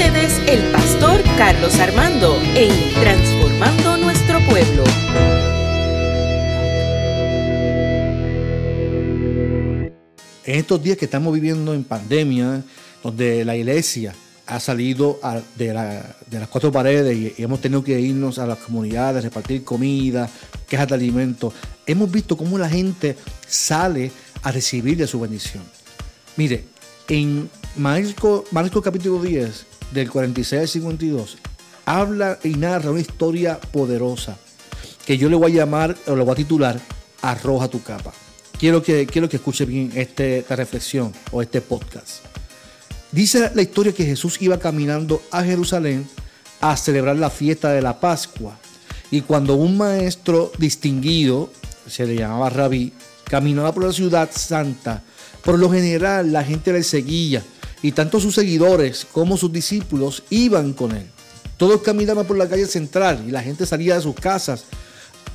el pastor Carlos Armando en Transformando Nuestro Pueblo. En estos días que estamos viviendo en pandemia, donde la iglesia ha salido de, las cuatro paredes y, hemos tenido que irnos a las comunidades, repartir comida, quejas de alimentos, hemos visto cómo la gente sale a recibir de su bendición. Mire, en Marco, Marco capítulo 10, del 46 al 52, habla y narra una historia poderosa que yo le voy a llamar, o lo voy a titular, Arroja tu capa. Quiero que, quiero que escuche bien este, esta reflexión o este podcast. Dice la historia que Jesús iba caminando a Jerusalén a celebrar la fiesta de la Pascua. Y cuando un maestro distinguido, se le llamaba Rabí, caminaba por la ciudad santa, por lo general la gente le seguía y tanto sus seguidores como sus discípulos iban con él. Todos caminaban por la calle central y la gente salía de sus casas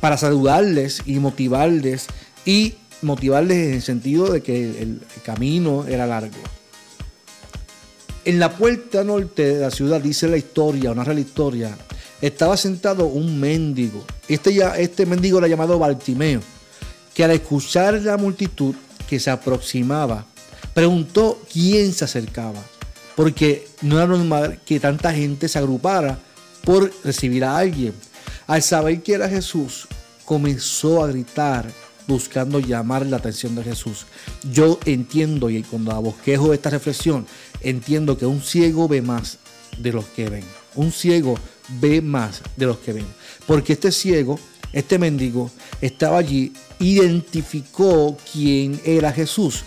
para saludarles y motivarles y motivarles en el sentido de que el camino era largo. En la puerta norte de la ciudad, dice la historia, una real historia, estaba sentado un mendigo. Este, ya, este mendigo era llamado Bartimeo, que al escuchar la multitud que se aproximaba, preguntó quién se acercaba, porque no era normal que tanta gente se agrupara por recibir a alguien. Al saber que era Jesús, comenzó a gritar buscando llamar la atención de Jesús. Yo entiendo y cuando abosquejo esta reflexión, entiendo que un ciego ve más de los que ven. Un ciego ve más de los que ven. Porque este ciego, este mendigo, estaba allí, identificó quién era Jesús.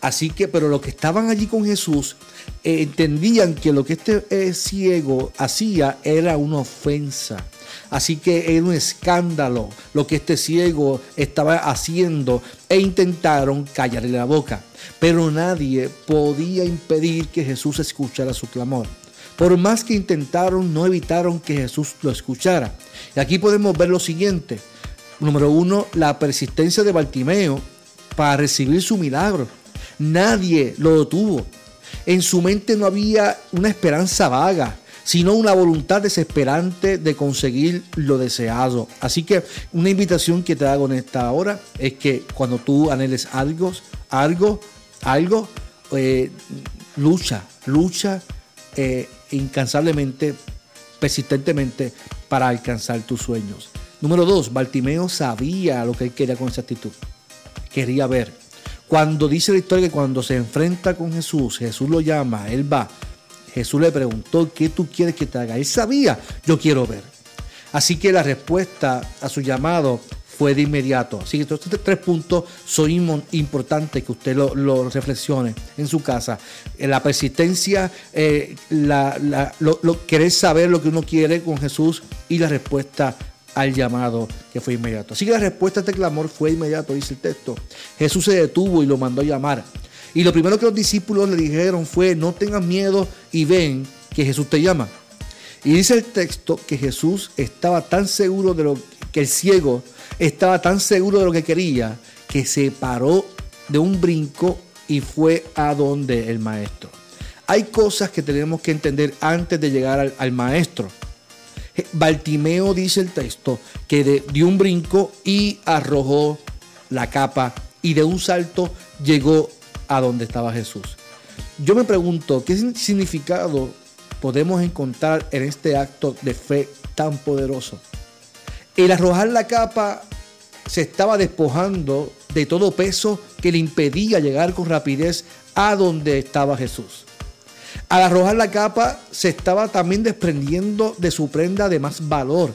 Así que, pero los que estaban allí con Jesús eh, entendían que lo que este eh, ciego hacía era una ofensa Así que era un escándalo lo que este ciego estaba haciendo e intentaron callarle la boca. Pero nadie podía impedir que Jesús escuchara su clamor. Por más que intentaron, no evitaron que Jesús lo escuchara. Y aquí podemos ver lo siguiente. Número uno, la persistencia de Bartimeo para recibir su milagro. Nadie lo detuvo. En su mente no había una esperanza vaga sino una voluntad desesperante de conseguir lo deseado. Así que una invitación que te hago en esta hora es que cuando tú anheles algo, algo, algo, eh, lucha, lucha eh, incansablemente, persistentemente para alcanzar tus sueños. Número dos, Bartimeo sabía lo que él quería con esa actitud. Quería ver. Cuando dice la historia que cuando se enfrenta con Jesús, Jesús lo llama, él va, Jesús le preguntó, ¿qué tú quieres que te haga? Él sabía, yo quiero ver. Así que la respuesta a su llamado fue de inmediato. Así que estos tres puntos son importantes que usted lo, reflexione en su casa. Eh, la persistencia, eh, lo, querer saber lo que uno quiere con Jesús y la respuesta al llamado que fue inmediato. Así que la respuesta a este clamor fue inmediato, dice el texto. Jesús se detuvo y lo mandó a llamar. Y lo primero que los discípulos le dijeron fue, no tengan miedo y ven que Jesús te llama. Y dice el texto que Jesús estaba tan seguro de lo que el ciego estaba tan seguro de lo que quería que se paró de un brinco y fue a donde el maestro. Hay cosas que tenemos que entender antes de llegar al, al maestro. Bartimeo dice el texto que dio un brinco y arrojó la capa y de un salto llegó a donde estaba Jesús. Yo me pregunto, ¿qué significado podemos encontrar en este acto de fe tan poderoso? El arrojar la capa se estaba despojando de todo peso que le impedía llegar con rapidez a donde estaba Jesús. Al arrojar la capa se estaba también desprendiendo de su prenda de más valor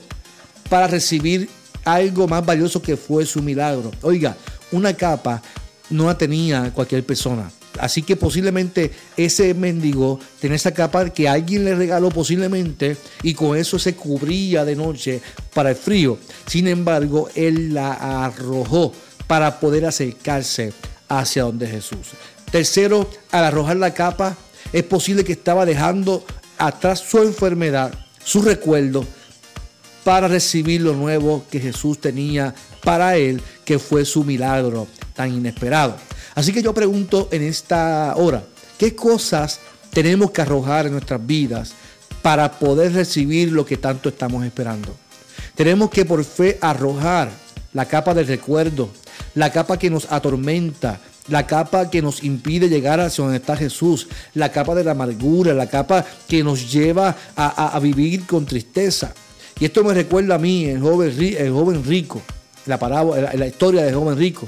para recibir algo más valioso que fue su milagro. Oiga, una capa no la tenía cualquier persona. Así que posiblemente ese mendigo tenía esa capa que alguien le regaló posiblemente y con eso se cubría de noche para el frío. Sin embargo, él la arrojó para poder acercarse hacia donde Jesús. Tercero, al arrojar la capa, es posible que estaba dejando atrás su enfermedad, su recuerdo, para recibir lo nuevo que Jesús tenía para él, que fue su milagro tan inesperado. Así que yo pregunto en esta hora, ¿qué cosas tenemos que arrojar en nuestras vidas para poder recibir lo que tanto estamos esperando. Tenemos que por fe arrojar la capa del recuerdo, la capa que nos atormenta, la capa que nos impide llegar hacia donde está Jesús, la capa de la amargura, la capa que nos lleva a, vivir con tristeza. Y esto me recuerda a mí, el joven, el joven rico, la, parábola, la historia del joven rico.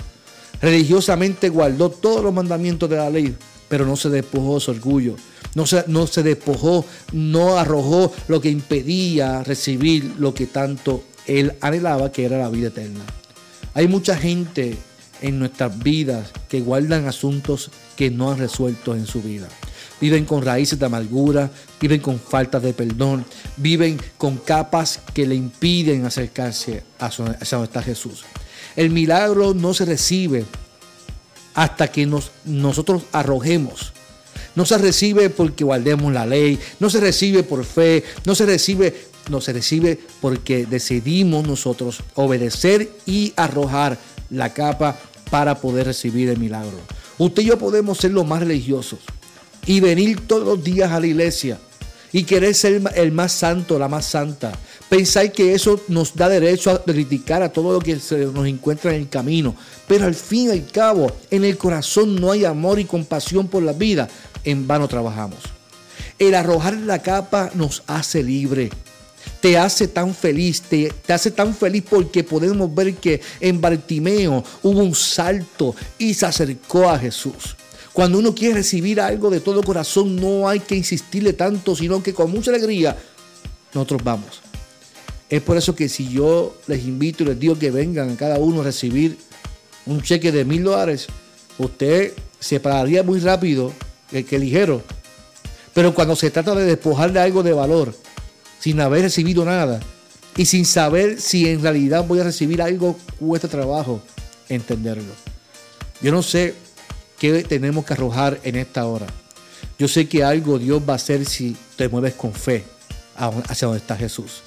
Religiosamente guardó todos los mandamientos de la ley, pero no se despojó de su orgullo. No se, no se despojó, no arrojó lo que impedía recibir lo que tanto él anhelaba, que era la vida eterna. Hay mucha gente en nuestras vidas que guardan asuntos que no han resuelto en su vida. Viven con raíces de amargura, viven con falta de perdón, viven con capas que le impiden acercarse a donde está Jesús. El milagro no se recibe hasta que nos, nosotros arrojemos. No se recibe porque guardemos la ley, no se recibe por fe, no se recibe, no se recibe porque decidimos nosotros obedecer y arrojar la capa para poder recibir el milagro. Usted y yo podemos ser los más religiosos y venir todos los días a la iglesia y querer ser el más santo, la más santa. Pensar que eso nos da derecho a criticar a todo lo que se nos encuentra en el camino. Pero al fin y al cabo, en el corazón no hay amor y compasión por la vida. En vano trabajamos. El arrojar la capa nos hace libre te hace tan feliz, te, hace tan feliz porque podemos ver que en Bartimeo hubo un salto y se acercó a Jesús. Cuando uno quiere recibir algo de todo corazón, no hay que insistirle tanto, sino que con mucha alegría nosotros vamos. Es por eso que si yo les invito y les digo que vengan a cada uno a recibir un cheque de mil dólares, usted se pararía muy rápido, que, que ligero. Pero cuando se trata de despojarle algo de valor, sin haber recibido nada y sin saber si en realidad voy a recibir algo, cuesta trabajo entenderlo. Yo no sé qué tenemos que arrojar en esta hora. Yo sé que algo Dios va a hacer si te mueves con fe hacia donde está Jesús.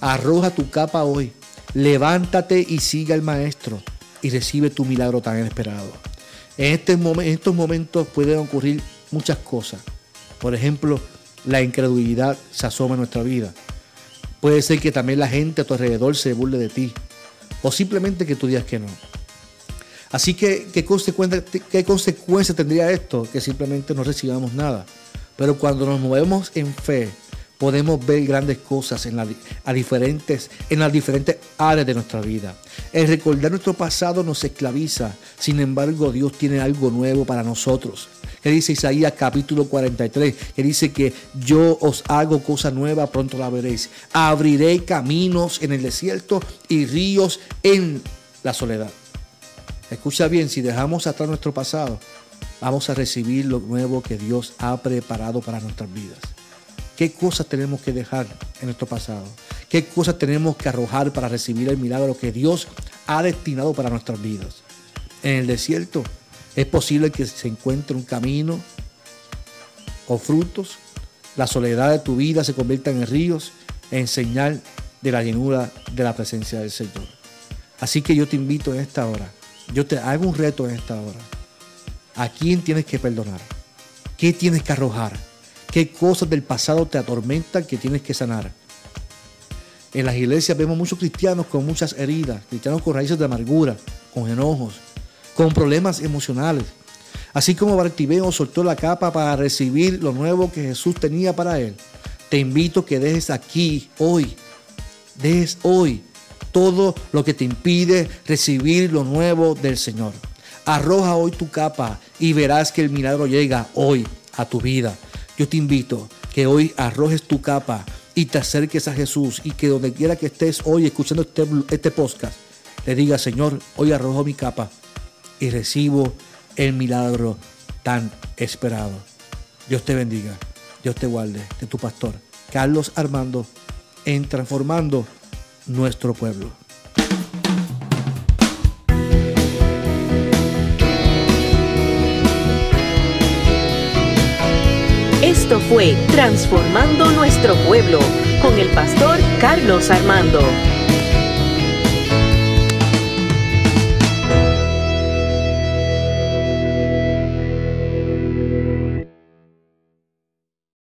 Arroja tu capa hoy, levántate y siga al Maestro y recibe tu milagro tan esperado. En, este en estos momentos pueden ocurrir muchas cosas. Por ejemplo, la incredulidad se asoma en nuestra vida. Puede ser que también la gente a tu alrededor se burle de ti. O simplemente que tú digas que no. Así que, ¿qué consecuencia, ¿qué consecuencia tendría esto? Que simplemente no recibamos nada. Pero cuando nos movemos en fe, podemos ver grandes cosas en, a diferentes, en las diferentes áreas de nuestra vida. El recordar nuestro pasado nos esclaviza, sin embargo Dios tiene algo nuevo para nosotros. Que dice Isaías capítulo 43, que dice que yo os hago cosa nueva, pronto la veréis. Abriré caminos en el desierto y ríos en la soledad. Escucha bien, si dejamos atrás nuestro pasado, vamos a recibir lo nuevo que Dios ha preparado para nuestras vidas. ¿Qué cosas tenemos que dejar en nuestro pasado? ¿Qué cosas tenemos que arrojar para recibir el milagro que Dios ha destinado para nuestras vidas? En el desierto es posible que se encuentre un camino o frutos. La soledad de tu vida se convierta en ríos, en señal de la llenura de la presencia del Señor. Así que yo te invito en esta hora, yo te hago un reto en esta hora. ¿A quién tienes que perdonar? ¿Qué tienes que arrojar? ¿Qué cosas del pasado te atormentan que tienes que sanar? En las iglesias vemos muchos cristianos con muchas heridas, cristianos con raíces de amargura, con enojos, con problemas emocionales. Así como Bartimeo soltó la capa para recibir lo nuevo que Jesús tenía para él, te invito a que dejes aquí, hoy, dejes hoy todo lo que te impide recibir lo nuevo del Señor. Arroja hoy tu capa y verás que el milagro llega hoy a tu vida. Yo te invito que hoy arrojes tu capa y te acerques a Jesús y que donde quiera que estés hoy escuchando este, este podcast, le diga, Señor, hoy arrojo mi capa y recibo el milagro tan esperado. Dios te bendiga, Dios te guarde, de tu pastor, Carlos Armando, en transformando nuestro pueblo. Esto fue Transformando Nuestro Pueblo con el pastor Carlos Armando.